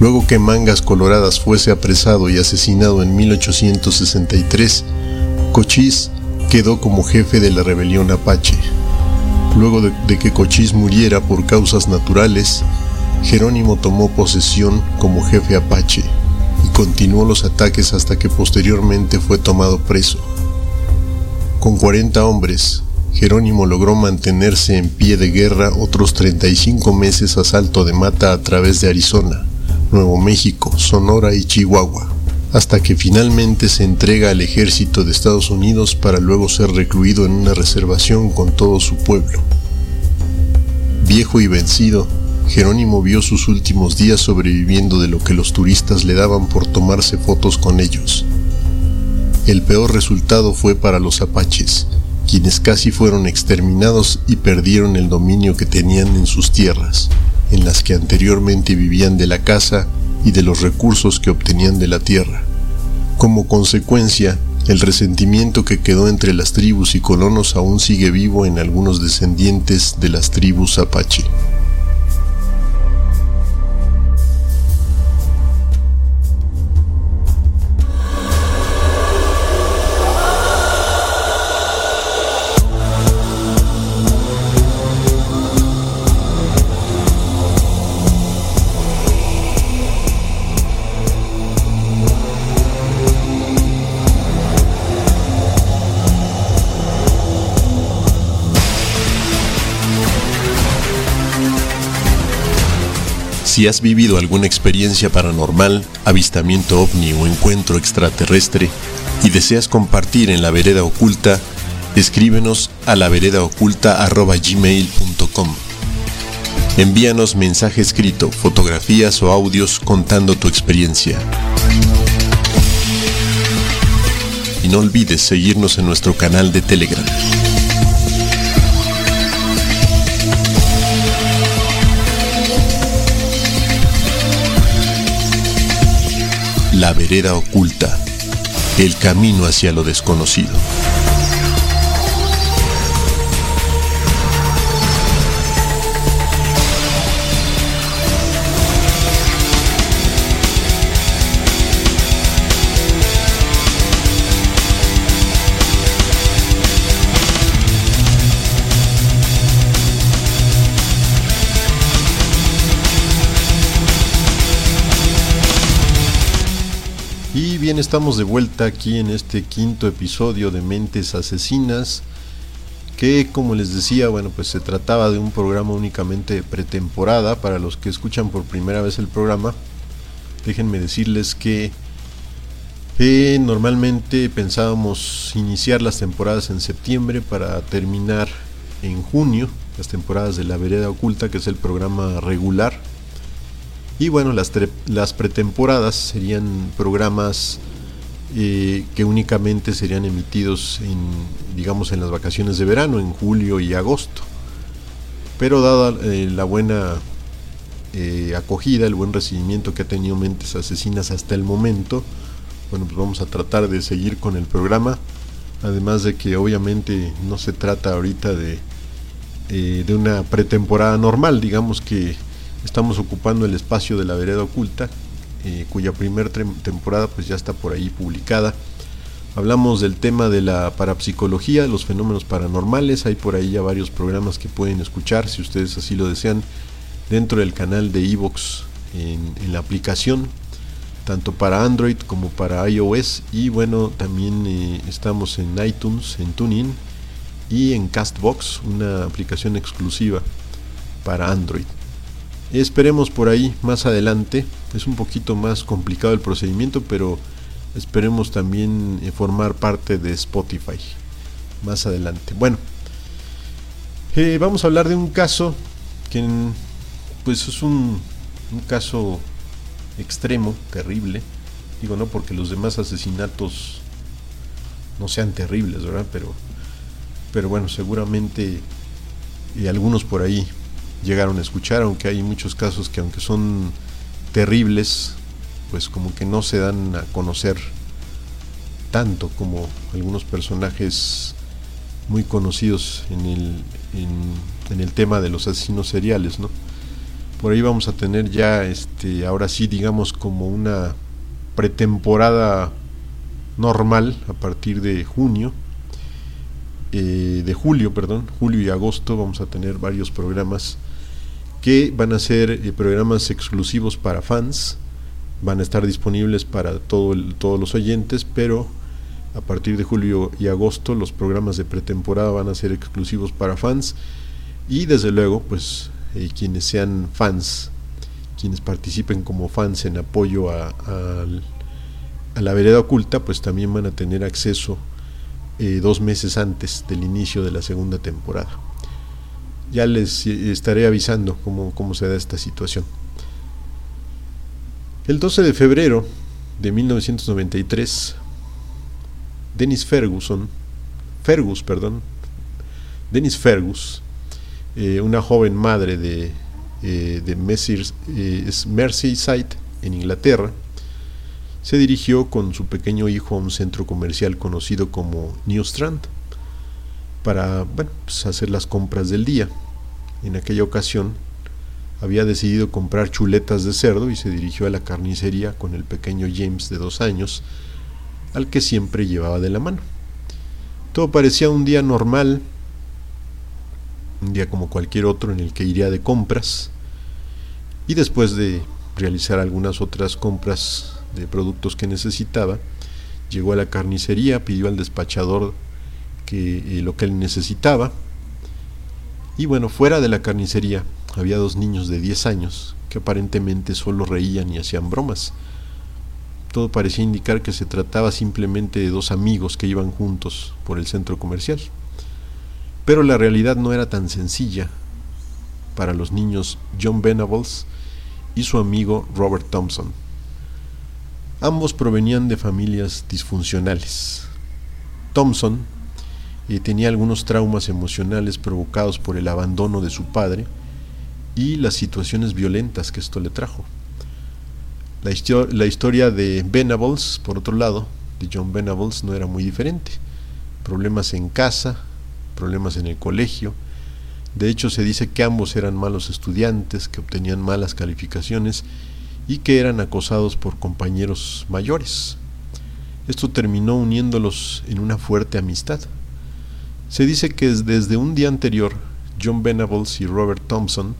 Luego que Mangas Coloradas fuese apresado y asesinado en 1863, Cochís quedó como jefe de la rebelión apache. Luego de, que Cochís muriera por causas naturales, Jerónimo tomó posesión como jefe apache y continuó los ataques hasta que posteriormente fue tomado preso. Con 40 hombres, Jerónimo logró mantenerse en pie de guerra otros 35 meses a salto de mata a través de Arizona, Nuevo México, Sonora y Chihuahua, hasta que finalmente se entrega al ejército de Estados Unidos para luego ser recluido en una reservación con todo su pueblo. Viejo y vencido, Jerónimo vio sus últimos días sobreviviendo de lo que los turistas le daban por tomarse fotos con ellos. El peor resultado fue para los apaches, quienes casi fueron exterminados y perdieron el dominio que tenían en sus tierras, en las que anteriormente vivían de la caza y de los recursos que obtenían de la tierra. Como consecuencia, el resentimiento que quedó entre las tribus y colonos aún sigue vivo en algunos descendientes de las tribus apache. Si has vivido alguna experiencia paranormal, avistamiento ovni o encuentro extraterrestre y deseas compartir en la vereda oculta, escríbenos a la gmail.com Envíanos mensaje escrito, fotografías o audios contando tu experiencia. Y no olvides seguirnos en nuestro canal de Telegram. La vereda oculta. El camino hacia lo desconocido. Estamos de vuelta aquí en este quinto episodio de Mentes Asesinas, que como les decía, bueno, pues se trataba de un programa únicamente pretemporada para los que escuchan por primera vez el programa. Déjenme decirles que eh, normalmente pensábamos iniciar las temporadas en septiembre para terminar en junio, las temporadas de La Vereda Oculta, que es el programa regular y bueno, las, las pretemporadas serían programas eh, que únicamente serían emitidos en, digamos, en las vacaciones de verano, en julio y agosto. Pero dada eh, la buena eh, acogida, el buen recibimiento que ha tenido Mentes Asesinas hasta el momento, bueno, pues vamos a tratar de seguir con el programa. Además de que obviamente no se trata ahorita de, de una pretemporada normal, digamos que Estamos ocupando el espacio de la vereda oculta, eh, cuya primera temporada pues ya está por ahí publicada. Hablamos del tema de la parapsicología, los fenómenos paranormales. Hay por ahí ya varios programas que pueden escuchar si ustedes así lo desean dentro del canal de Evox en, la aplicación, tanto para Android como para iOS. Y bueno, también eh, estamos en iTunes, en TuneIn y en Castbox, una aplicación exclusiva para Android. Esperemos por ahí más adelante. Es un poquito más complicado el procedimiento, pero esperemos también eh, formar parte de Spotify más adelante. Bueno, eh, vamos a hablar de un caso que pues es un, un caso extremo, terrible. Digo, no porque los demás asesinatos no sean terribles, ¿verdad? Pero, pero bueno, seguramente y algunos por ahí llegaron a escuchar, aunque hay muchos casos que aunque son terribles, pues como que no se dan a conocer tanto como algunos personajes muy conocidos en el, en, el tema de los asesinos seriales, ¿no? Por ahí vamos a tener ya, este, ahora sí, digamos, como una pretemporada normal a partir de junio, eh, de julio, perdón, julio y agosto vamos a tener varios programas que van a ser eh, programas exclusivos para fans, van a estar disponibles para todo todos los oyentes, pero a partir de julio y agosto los programas de pretemporada van a ser exclusivos para fans. Y desde luego pues eh, quienes sean fans, quienes participen como fans en apoyo a, la vereda oculta, pues también van a tener acceso eh, dos meses antes del inicio de la segunda temporada ya les estaré avisando cómo, cómo se da esta situación. El 12 de febrero de 1993, Dennis Ferguson, Fergus, perdón, Dennis Fergus, eh, una joven madre de, eh, de eh, Merseyside en Inglaterra, se dirigió con su pequeño hijo a un centro comercial conocido como New Strand para pues, hacer las compras del día. En aquella ocasión había decidido comprar chuletas de cerdo y se dirigió a la carnicería con el pequeño James de dos años, al que siempre llevaba de la mano. Todo parecía un día normal, un día como cualquier otro en el que iría de compras, y después de realizar algunas otras compras de productos que necesitaba, llegó a la carnicería, pidió al despachador eh, lo que él necesitaba. Y bueno, fuera de la carnicería había dos niños de 10 años que aparentemente solo reían y hacían bromas. Todo parecía indicar que se trataba simplemente de dos amigos que iban juntos por el centro comercial. Pero la realidad no era tan sencilla para los niños John Venables y su amigo Robert Thompson. Ambos provenían de familias disfuncionales. Thompson tenía algunos traumas emocionales provocados por el abandono de su padre y las situaciones violentas que esto le trajo. La, historia de Venables, por otro lado, de John Venables, no era muy diferente. Problemas en casa, problemas en el colegio. De hecho, se dice que ambos eran malos estudiantes, que obtenían malas calificaciones y que eran acosados por compañeros mayores. Esto terminó uniéndolos en una fuerte amistad. Se dice que desde un día anterior, John Venables y Robert Thompson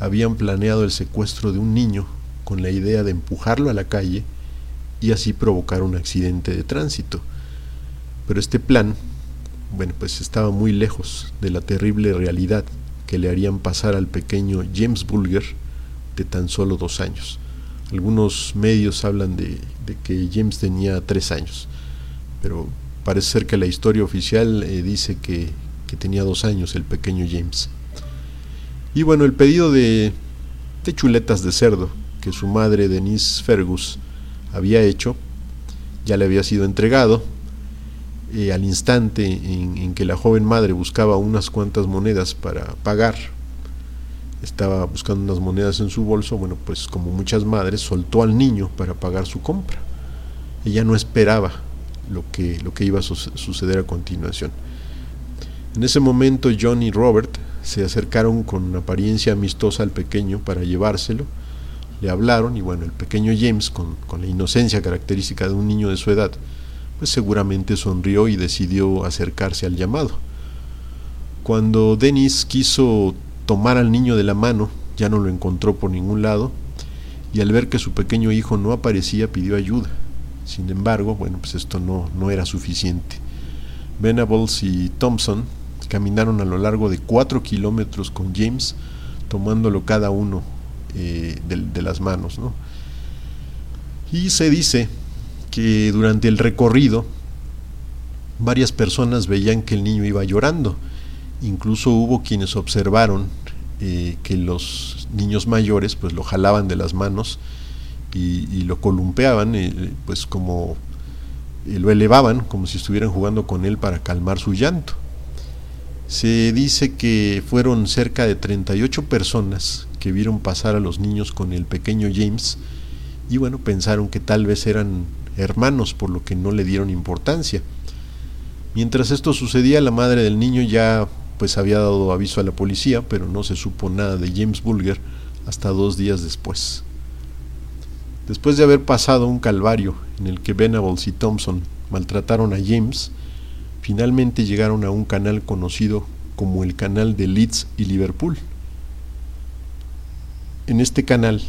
habían planeado el secuestro de un niño con la idea de empujarlo a la calle y así provocar un accidente de tránsito. Pero este plan, bueno, pues estaba muy lejos de la terrible realidad que le harían pasar al pequeño James Bulger de tan solo dos años. Algunos medios hablan de, que James tenía tres años, pero parece ser que la historia oficial eh, dice que, que tenía dos años el pequeño James. Y bueno, el pedido de, de chuletas de cerdo que su madre Denise Fergus había hecho ya le había sido entregado. Eh, al instante en, que la joven madre buscaba unas cuantas monedas para pagar, estaba buscando unas monedas en su bolso, bueno, pues como muchas madres, soltó al niño para pagar su compra. Ella no esperaba lo que, lo que iba a suceder a continuación. En ese momento John y Robert se acercaron con apariencia amistosa al pequeño para llevárselo, le hablaron y bueno, el pequeño James, con, con, la inocencia característica de un niño de su edad, pues seguramente sonrió y decidió acercarse al llamado. Cuando Dennis quiso tomar al niño de la mano, ya no lo encontró por ningún lado, y al ver que su pequeño hijo no aparecía pidió ayuda. Sin embargo, bueno, pues esto no, no era suficiente. Venables y Thompson caminaron a lo largo de cuatro kilómetros con James, tomándolo cada uno eh, de, las manos. Y se dice que durante el recorrido varias personas veían que el niño iba llorando. Incluso hubo quienes observaron eh, que los niños mayores pues lo jalaban de las manos y, lo columpeaban, eh, pues como lo elevaban como si estuvieran jugando con él para calmar su llanto. Se dice que fueron cerca de 38 personas que vieron pasar a los niños con el pequeño James y bueno, pensaron que tal vez eran hermanos por lo que no le dieron importancia. Mientras esto sucedía, la madre del niño ya pues había dado aviso a la policía, pero no se supo nada de James Bulger hasta dos días después. Después de haber pasado un calvario en el que Venables y Thompson maltrataron a James, finalmente llegaron a un canal conocido como el canal de Leeds y Liverpool. En este canal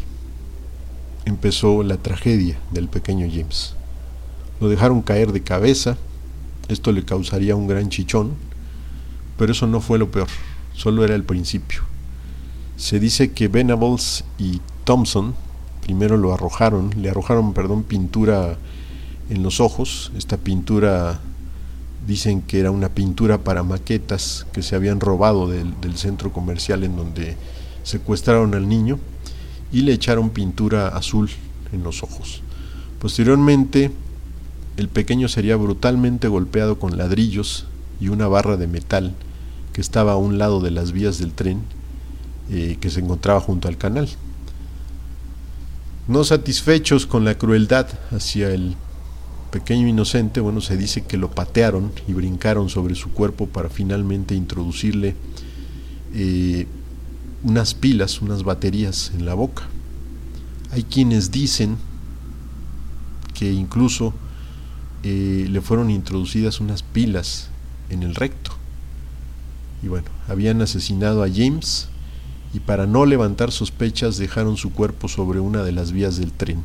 empezó la tragedia del pequeño James. Lo dejaron caer de cabeza, esto le causaría un gran chichón, pero eso no fue lo peor, solo era el principio. Se dice que Venables y Thompson primero lo arrojaron, le arrojaron, perdón, pintura en los ojos, esta pintura dicen que era una pintura para maquetas que se habían robado del, centro comercial en donde secuestraron al niño y le echaron pintura azul en los ojos. Posteriormente, el pequeño sería brutalmente golpeado con ladrillos y una barra de metal que estaba a un lado de las vías del tren eh, que se encontraba junto al canal. No satisfechos con la crueldad hacia el pequeño inocente, bueno, se dice que lo patearon y brincaron sobre su cuerpo para finalmente introducirle eh, unas pilas, unas baterías en la boca. Hay quienes dicen que incluso eh, le fueron introducidas unas pilas en el recto. Y bueno, habían asesinado a James y para no levantar sospechas dejaron su cuerpo sobre una de las vías del tren.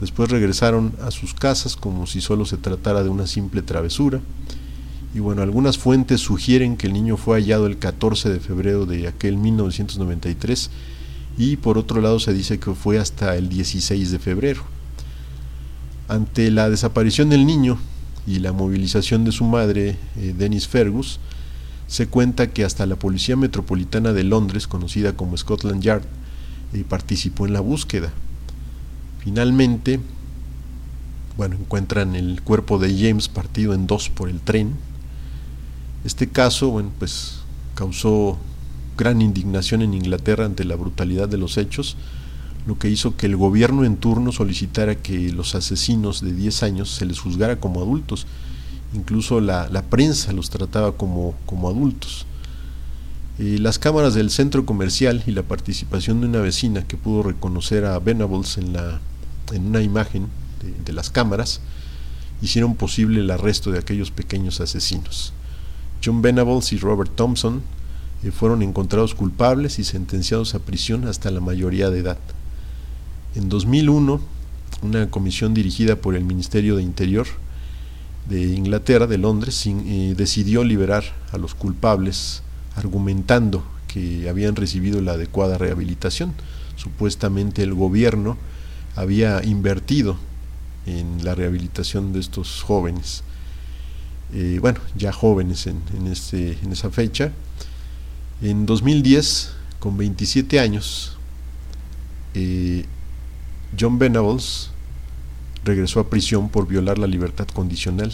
Después regresaron a sus casas como si solo se tratara de una simple travesura. Y bueno, algunas fuentes sugieren que el niño fue hallado el 14 de febrero de aquel 1993 y por otro lado se dice que fue hasta el 16 de febrero. Ante la desaparición del niño y la movilización de su madre, eh, Dennis Fergus, se cuenta que hasta la Policía Metropolitana de Londres, conocida como Scotland Yard, eh, participó en la búsqueda. Finalmente, bueno, encuentran el cuerpo de James partido en dos por el tren. Este caso, bueno, pues causó gran indignación en Inglaterra ante la brutalidad de los hechos, lo que hizo que el gobierno en turno solicitara que los asesinos de 10 años se les juzgara como adultos. Incluso la, la prensa los trataba como, como adultos. Eh, las cámaras del centro comercial y la participación de una vecina que pudo reconocer a Venables en la en una imagen de, las cámaras hicieron posible el arresto de aquellos pequeños asesinos. John Venables y Robert Thompson eh, fueron encontrados culpables y sentenciados a prisión hasta la mayoría de edad. En 2001, una comisión dirigida por el Ministerio de Interior de Inglaterra, de Londres, decidió liberar a los culpables argumentando que habían recibido la adecuada rehabilitación. Supuestamente el gobierno había invertido en la rehabilitación de estos jóvenes. Eh, bueno, ya jóvenes en, este, en esa fecha. En 2010, con 27 años, eh, John Venables regresó a prisión por violar la libertad condicional.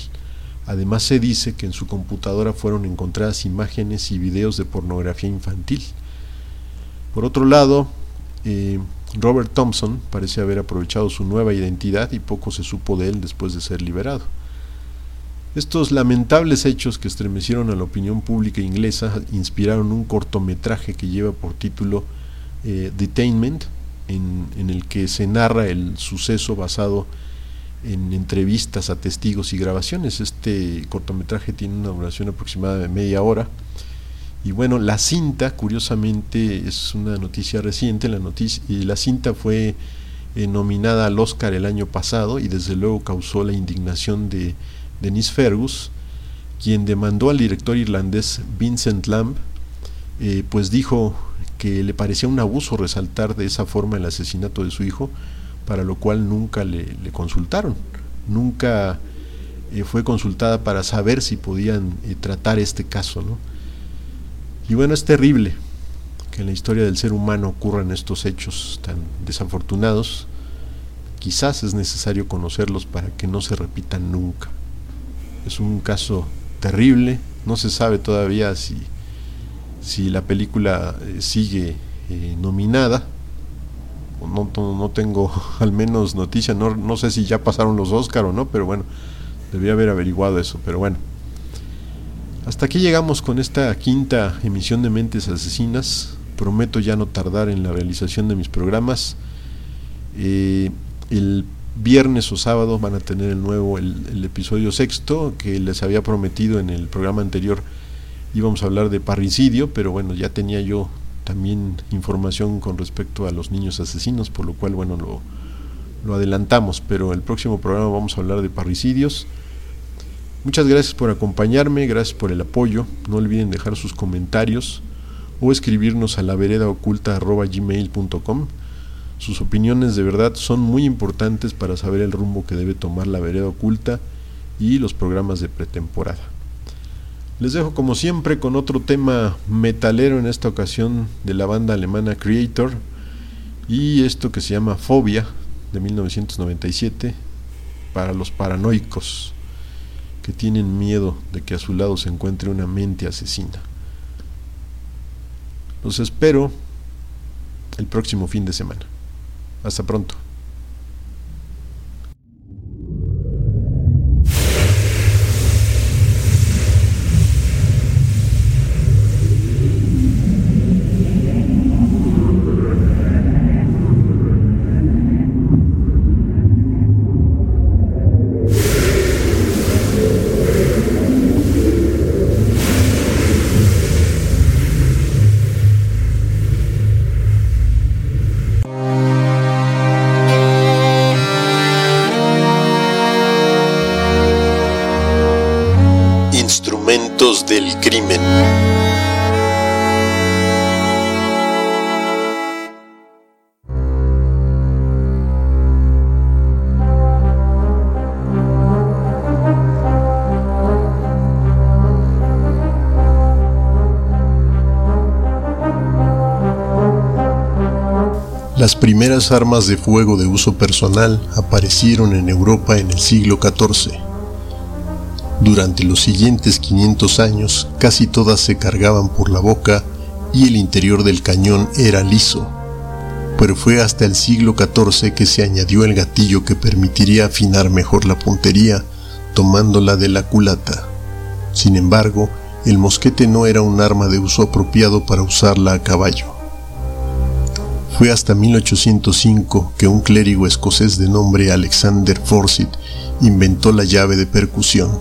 Además se dice que en su computadora fueron encontradas imágenes y videos de pornografía infantil. Por otro lado, eh, Robert Thompson parece haber aprovechado su nueva identidad y poco se supo de él después de ser liberado. Estos lamentables hechos que estremecieron a la opinión pública inglesa inspiraron un cortometraje que lleva por título eh, Detainment, en, en, el que se narra el suceso basado en entrevistas a testigos y grabaciones. Este cortometraje tiene una duración aproximada de media hora. Y bueno, la cinta, curiosamente, es una noticia reciente. La, noticia, la cinta fue eh, nominada al Oscar el año pasado y desde luego causó la indignación de Denise Fergus, quien demandó al director irlandés Vincent Lamb, eh, pues dijo que le parecía un abuso resaltar de esa forma el asesinato de su hijo, para lo cual nunca le, consultaron, nunca eh, fue consultada para saber si podían eh, tratar este caso. ¿no? Y bueno, es terrible que en la historia del ser humano ocurran estos hechos tan desafortunados. Quizás es necesario conocerlos para que no se repitan nunca. Es un caso terrible, no se sabe todavía si, si la película eh, sigue nominada, no, no, tengo [LAUGHS] al menos noticia, no, no sé si ya pasaron los Oscar o no, pero bueno, debía haber averiguado eso, pero bueno. Hasta aquí llegamos con esta quinta emisión de Mentes Asesinas. Prometo ya no tardar en la realización de mis programas. Eh, el viernes o sábado van a tener el nuevo, el, el, episodio sexto que les había prometido en el programa anterior. Íbamos a hablar de parricidio, pero bueno, ya tenía yo también información con respecto a los niños asesinos, por lo cual, bueno, lo, lo adelantamos, pero el próximo programa vamos a hablar de parricidios. Muchas gracias por acompañarme, gracias por el apoyo. No olviden dejar sus comentarios o escribirnos a la. Sus opiniones de verdad son muy importantes para saber el rumbo que debe tomar la vereda oculta y los programas de pretemporada. Les dejo como siempre con otro tema metalero en esta ocasión de la banda alemana Creator y esto que se llama Fobia de 1997 para los paranoicos que tienen miedo de que a su lado se encuentre una mente asesina. Los espero el próximo fin de semana. Hasta pronto. Las primeras armas de fuego de uso personal aparecieron en Europa en el siglo XIV durante los siguientes 500 años casi todas se cargaban por la boca y el interior del cañón era liso, pero fue hasta el siglo XIV que se añadió el gatillo que permitiría afinar mejor la puntería tomándola de la culata. Sin embargo, el mosquete no era un arma de uso apropiado para usarla a caballo. Fue hasta 1805 que un clérigo escocés de nombre Alexander Forsyth inventó la llave de percusión.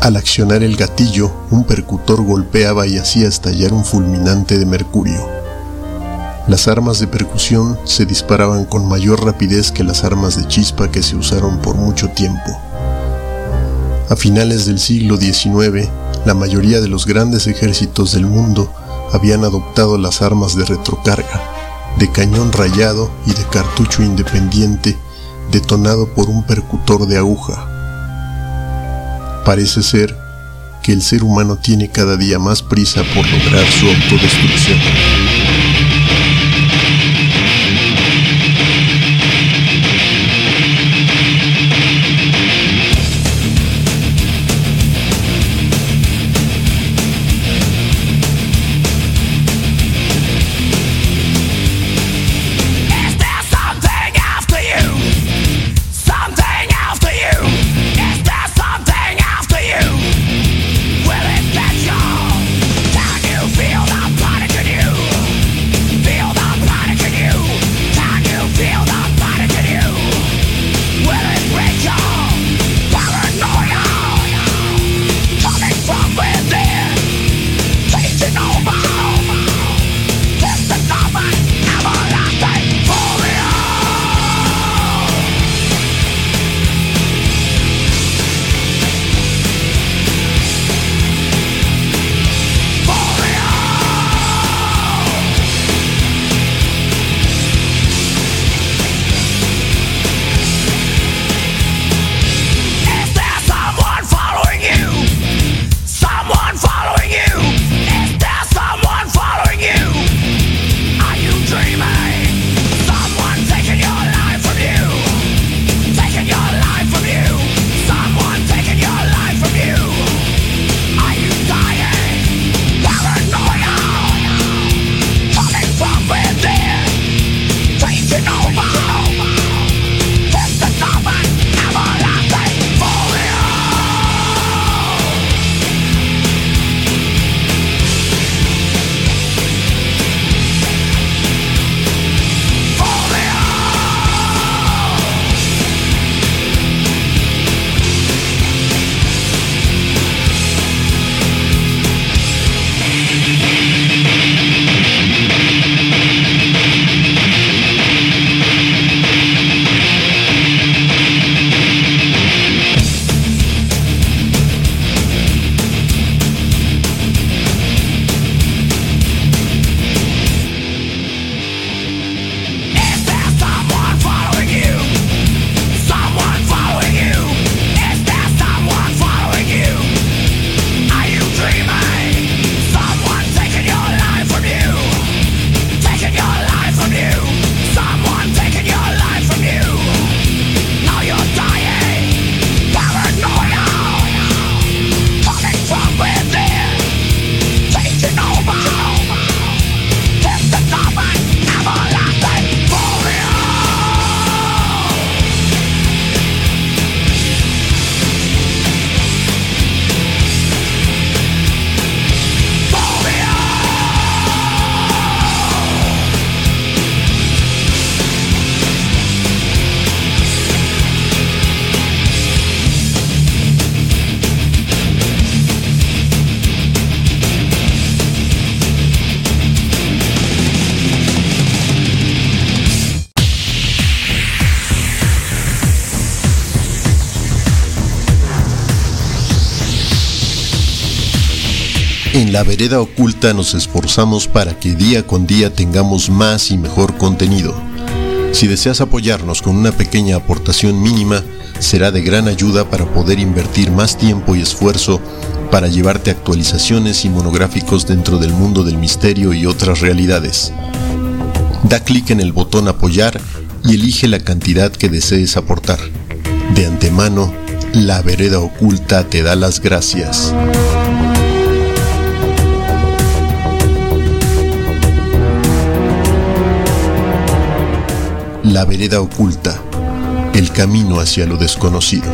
Al accionar el gatillo, un percutor golpeaba y hacía estallar un fulminante de mercurio. Las armas de percusión se disparaban con mayor rapidez que las armas de chispa que se usaron por mucho tiempo. A finales del siglo XIX, la mayoría de los grandes ejércitos del mundo habían adoptado las armas de retrocarga, de cañón rayado y de cartucho independiente detonado por un percutor de aguja. Parece ser que el ser humano tiene cada día más prisa por lograr su autodestrucción. La vereda oculta nos esforzamos para que día con día tengamos más y mejor contenido. Si deseas apoyarnos con una pequeña aportación mínima, será de gran ayuda para poder invertir más tiempo y esfuerzo para llevarte actualizaciones y monográficos dentro del mundo del misterio y otras realidades. Da clic en el botón apoyar y elige la cantidad que desees aportar. De antemano, la vereda oculta te da las gracias. La vereda oculta, el camino hacia lo desconocido.